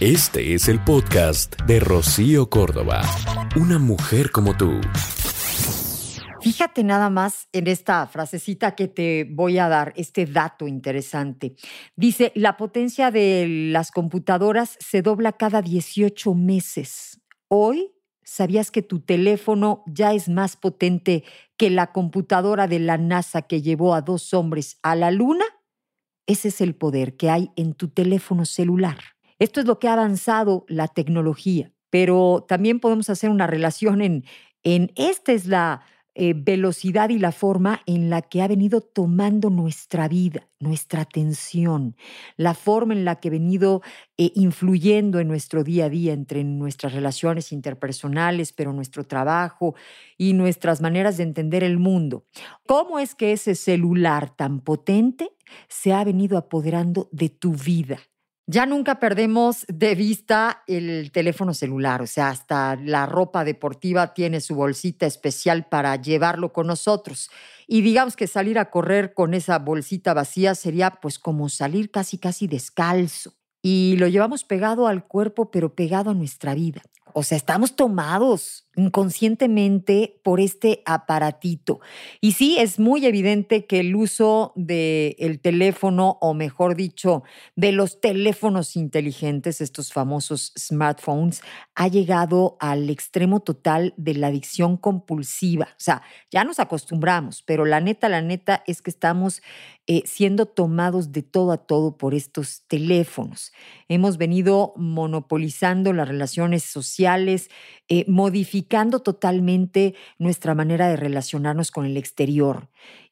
Este es el podcast de Rocío Córdoba. Una mujer como tú. Fíjate nada más en esta frasecita que te voy a dar, este dato interesante. Dice, la potencia de las computadoras se dobla cada 18 meses. Hoy, ¿sabías que tu teléfono ya es más potente que la computadora de la NASA que llevó a dos hombres a la Luna? Ese es el poder que hay en tu teléfono celular. Esto es lo que ha avanzado la tecnología, pero también podemos hacer una relación en, en esta es la eh, velocidad y la forma en la que ha venido tomando nuestra vida, nuestra atención, la forma en la que ha venido eh, influyendo en nuestro día a día, entre nuestras relaciones interpersonales, pero nuestro trabajo y nuestras maneras de entender el mundo. ¿Cómo es que ese celular tan potente se ha venido apoderando de tu vida? Ya nunca perdemos de vista el teléfono celular, o sea, hasta la ropa deportiva tiene su bolsita especial para llevarlo con nosotros. Y digamos que salir a correr con esa bolsita vacía sería pues como salir casi casi descalzo. Y lo llevamos pegado al cuerpo, pero pegado a nuestra vida. O sea, estamos tomados inconscientemente por este aparatito. Y sí, es muy evidente que el uso del teléfono, o mejor dicho, de los teléfonos inteligentes, estos famosos smartphones, ha llegado al extremo total de la adicción compulsiva. O sea, ya nos acostumbramos, pero la neta, la neta es que estamos eh, siendo tomados de todo a todo por estos teléfonos. Hemos venido monopolizando las relaciones sociales, eh, modificando totalmente nuestra manera de relacionarnos con el exterior.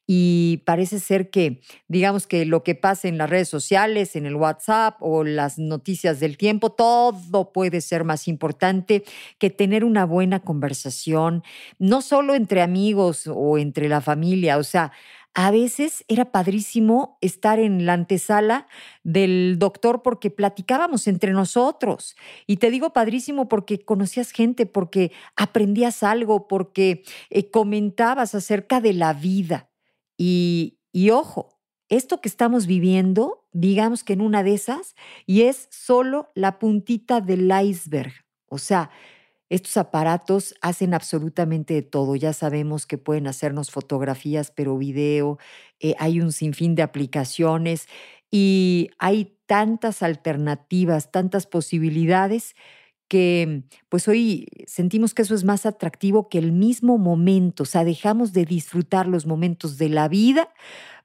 Y parece ser que, digamos que lo que pasa en las redes sociales, en el WhatsApp o las noticias del tiempo, todo puede ser más importante que tener una buena conversación, no solo entre amigos o entre la familia, o sea, a veces era padrísimo estar en la antesala del doctor porque platicábamos entre nosotros. Y te digo padrísimo porque conocías gente, porque aprendías algo, porque eh, comentabas acerca de la vida. Y, y ojo, esto que estamos viviendo, digamos que en una de esas, y es solo la puntita del iceberg. O sea, estos aparatos hacen absolutamente de todo. Ya sabemos que pueden hacernos fotografías, pero video. Eh, hay un sinfín de aplicaciones y hay tantas alternativas, tantas posibilidades que pues hoy sentimos que eso es más atractivo que el mismo momento. O sea, dejamos de disfrutar los momentos de la vida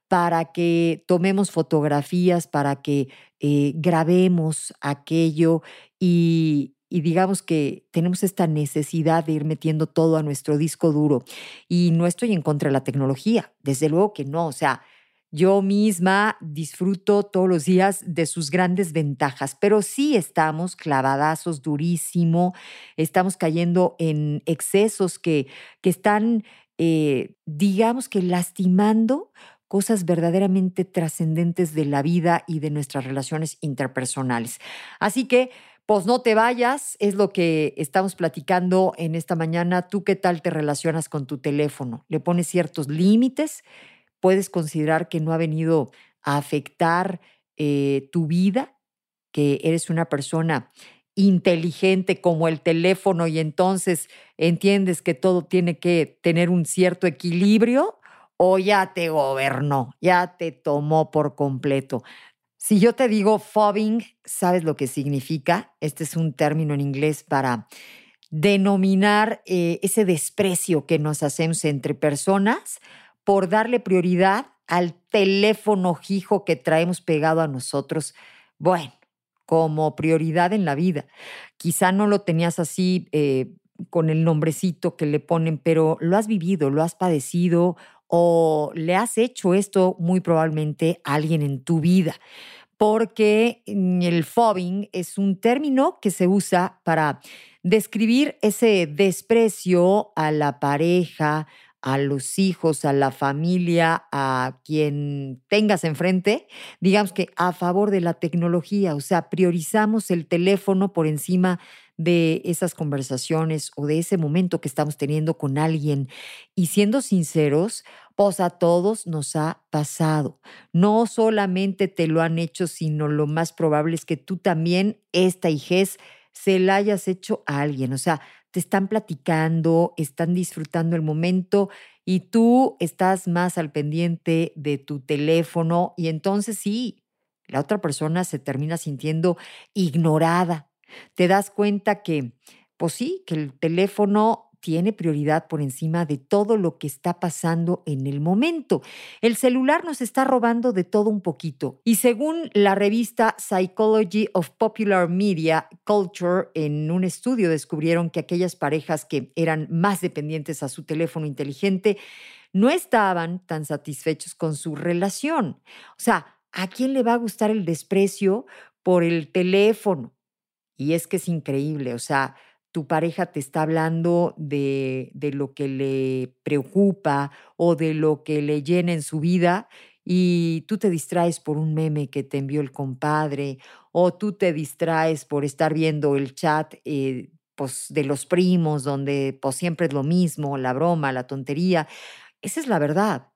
para que tomemos fotografías, para que eh, grabemos aquello y, y digamos que tenemos esta necesidad de ir metiendo todo a nuestro disco duro. Y no estoy en contra de la tecnología, desde luego que no, o sea, yo misma disfruto todos los días de sus grandes ventajas, pero sí estamos clavadazos durísimo, estamos cayendo en excesos que, que están, eh, digamos que lastimando cosas verdaderamente trascendentes de la vida y de nuestras relaciones interpersonales. Así que pues no te vayas, es lo que estamos platicando en esta mañana. ¿Tú qué tal te relacionas con tu teléfono? ¿Le pones ciertos límites? ¿Puedes considerar que no ha venido a afectar eh, tu vida? ¿Que eres una persona inteligente como el teléfono y entonces entiendes que todo tiene que tener un cierto equilibrio? ¿O ya te gobernó, ya te tomó por completo? Si yo te digo fobbing, ¿sabes lo que significa? Este es un término en inglés para denominar eh, ese desprecio que nos hacemos entre personas por darle prioridad al teléfono hijo que traemos pegado a nosotros. Bueno, como prioridad en la vida. Quizá no lo tenías así eh, con el nombrecito que le ponen, pero lo has vivido, lo has padecido o le has hecho esto muy probablemente a alguien en tu vida, porque el fobbing es un término que se usa para describir ese desprecio a la pareja, a los hijos, a la familia, a quien tengas enfrente, digamos que a favor de la tecnología, o sea, priorizamos el teléfono por encima de esas conversaciones o de ese momento que estamos teniendo con alguien. Y siendo sinceros, pues a todos nos ha pasado. No solamente te lo han hecho, sino lo más probable es que tú también, esta hijez, se la hayas hecho a alguien. O sea, te están platicando, están disfrutando el momento y tú estás más al pendiente de tu teléfono y entonces sí, la otra persona se termina sintiendo ignorada. Te das cuenta que, pues sí, que el teléfono tiene prioridad por encima de todo lo que está pasando en el momento. El celular nos está robando de todo un poquito. Y según la revista Psychology of Popular Media Culture, en un estudio descubrieron que aquellas parejas que eran más dependientes a su teléfono inteligente no estaban tan satisfechos con su relación. O sea, ¿a quién le va a gustar el desprecio por el teléfono? Y es que es increíble, o sea, tu pareja te está hablando de, de, lo que le preocupa o de lo que le llena en su vida y tú te distraes por un meme que te envió el compadre o tú te distraes por estar viendo el chat eh, pues, de los primos donde pues, siempre es lo mismo, la broma, la tontería. Esa es la verdad.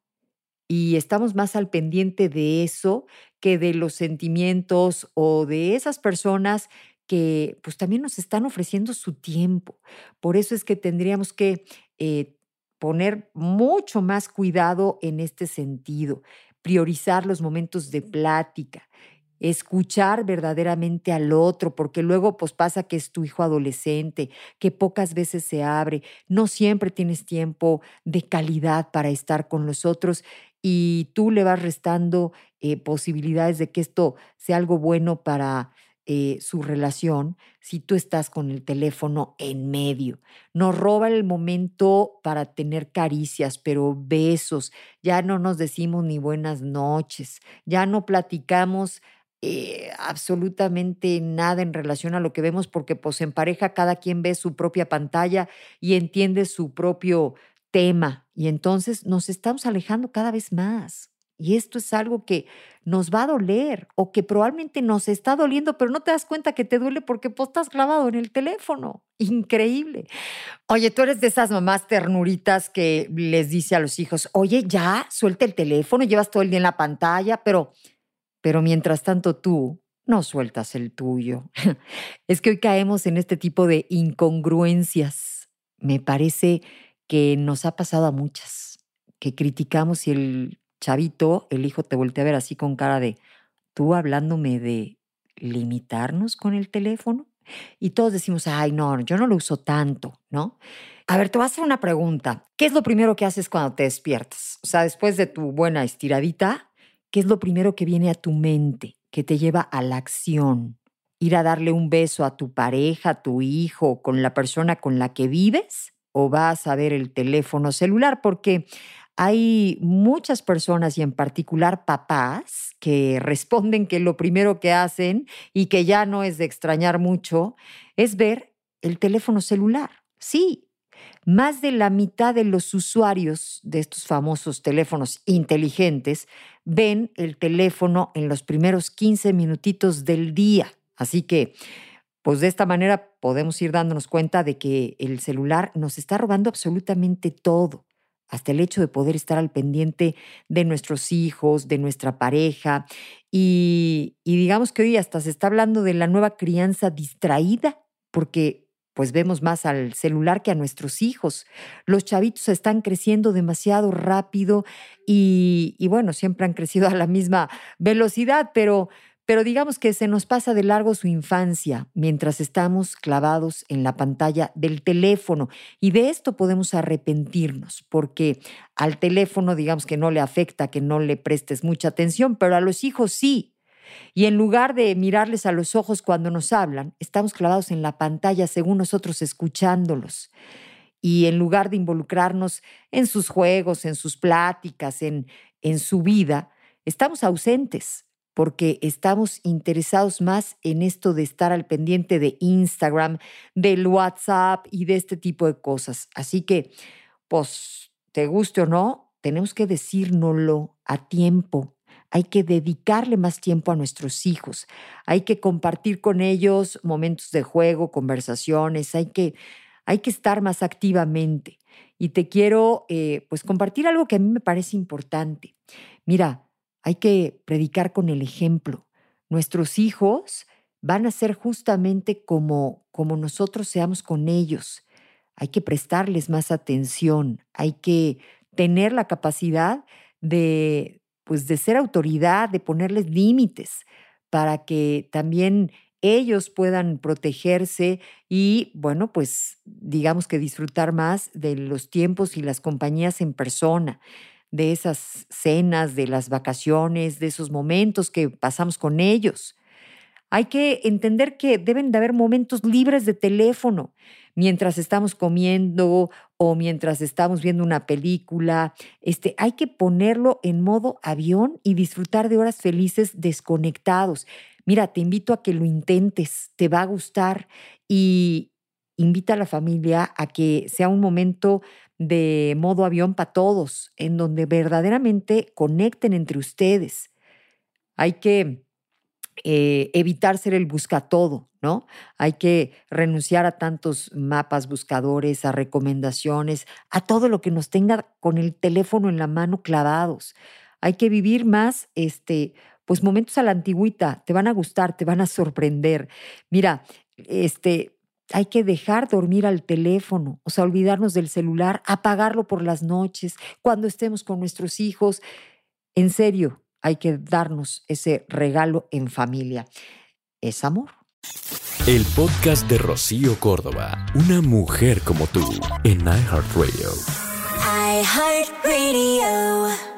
Y estamos más al pendiente de eso que de los sentimientos o de esas personas que pues también nos están ofreciendo su tiempo. Por eso es que tendríamos que eh, poner mucho más cuidado en este sentido, priorizar los momentos de plática, escuchar verdaderamente al otro, porque luego pues pasa que es tu hijo adolescente, que pocas veces se abre, no siempre tienes tiempo de calidad para estar con los otros y tú le vas restando eh, posibilidades de que esto sea algo bueno para eh, su relación si tú estás con el teléfono en medio. Nos roba el momento para tener caricias, pero besos. Ya no nos decimos ni buenas noches, ya no platicamos eh, absolutamente nada en relación a lo que vemos porque pues en pareja cada quien ve su propia pantalla y entiende su propio tema y entonces nos estamos alejando cada vez más. Y esto es algo que nos va a doler o que probablemente nos está doliendo, pero no te das cuenta que te duele porque pues, estás clavado en el teléfono. Increíble. Oye, tú eres de esas mamás ternuritas que les dice a los hijos, oye, ya, suelta el teléfono, llevas todo el día en la pantalla, pero, pero mientras tanto tú no sueltas el tuyo. es que hoy caemos en este tipo de incongruencias. Me parece que nos ha pasado a muchas, que criticamos y el chavito, el hijo te voltea a ver así con cara de, tú hablándome de limitarnos con el teléfono. Y todos decimos, ay, no, yo no lo uso tanto, ¿no? A ver, te voy a hacer una pregunta. ¿Qué es lo primero que haces cuando te despiertas? O sea, después de tu buena estiradita, ¿qué es lo primero que viene a tu mente, que te lleva a la acción? ¿Ir a darle un beso a tu pareja, a tu hijo, con la persona con la que vives? ¿O vas a ver el teléfono celular? Porque hay muchas personas y en particular papás que responden que lo primero que hacen y que ya no es de extrañar mucho es ver el teléfono celular. Sí, más de la mitad de los usuarios de estos famosos teléfonos inteligentes ven el teléfono en los primeros 15 minutitos del día. Así que, pues de esta manera podemos ir dándonos cuenta de que el celular nos está robando absolutamente todo hasta el hecho de poder estar al pendiente de nuestros hijos, de nuestra pareja. Y, digamos que hoy hasta se está hablando de la nueva crianza distraída, porque pues vemos más al celular que a nuestros hijos. Los chavitos están creciendo demasiado rápido y, y bueno, siempre han crecido a la misma velocidad, pero pero digamos que se nos pasa de largo su infancia mientras estamos clavados en la pantalla del teléfono. Y de esto podemos arrepentirnos, porque al teléfono digamos que no le afecta que no le prestes mucha atención, pero a los hijos sí. Y en lugar de mirarles a los ojos cuando nos hablan, estamos clavados en la pantalla según nosotros escuchándolos. Y en lugar de involucrarnos en sus juegos, en sus pláticas, en, en su vida, estamos ausentes porque estamos interesados más en esto de estar al pendiente de Instagram, del WhatsApp y de este tipo de cosas. Así que, pues, te guste o no, tenemos que decírnoslo a tiempo. hay que dedicarle más tiempo a nuestros hijos, hay que compartir con ellos momentos de juego, conversaciones, hay que, hay que estar más activamente. Y te quiero eh, pues compartir algo que a mí me parece importante. Mira, hay que predicar con el ejemplo. Nuestros hijos van a ser justamente como, como nosotros seamos con ellos. Hay que prestarles más atención, hay que tener la capacidad de, pues, de ser autoridad, de ponerles límites para que también ellos puedan protegerse y, bueno, pues digamos que disfrutar más de los tiempos y las compañías en persona, de esas cenas, de las vacaciones, de esos momentos que pasamos con ellos. Hay que entender que deben de haber momentos libres de teléfono mientras estamos comiendo o mientras estamos viendo una película. Este, hay que ponerlo en modo avión y disfrutar de horas felices desconectados. Mira, te invito a que lo intentes, te va a gustar y invita a la familia a que sea un momento de modo avión para todos, en donde verdaderamente conecten entre ustedes. Hay que eh, evitar ser el buscatodo, ¿no? Hay que renunciar a tantos mapas buscadores, a recomendaciones, a todo lo que nos tenga con el teléfono en la mano clavados. Hay que vivir más, este, pues momentos a la antigüita, te van a gustar, te van a sorprender. Mira, este, hay que dejar dormir al teléfono, o sea, olvidarnos del celular, apagarlo por las noches, cuando estemos con nuestros hijos. En serio, hay que darnos ese regalo en familia. Es amor. El podcast de Rocío Córdoba, una mujer como tú, en iHeartRadio. iHeartRadio.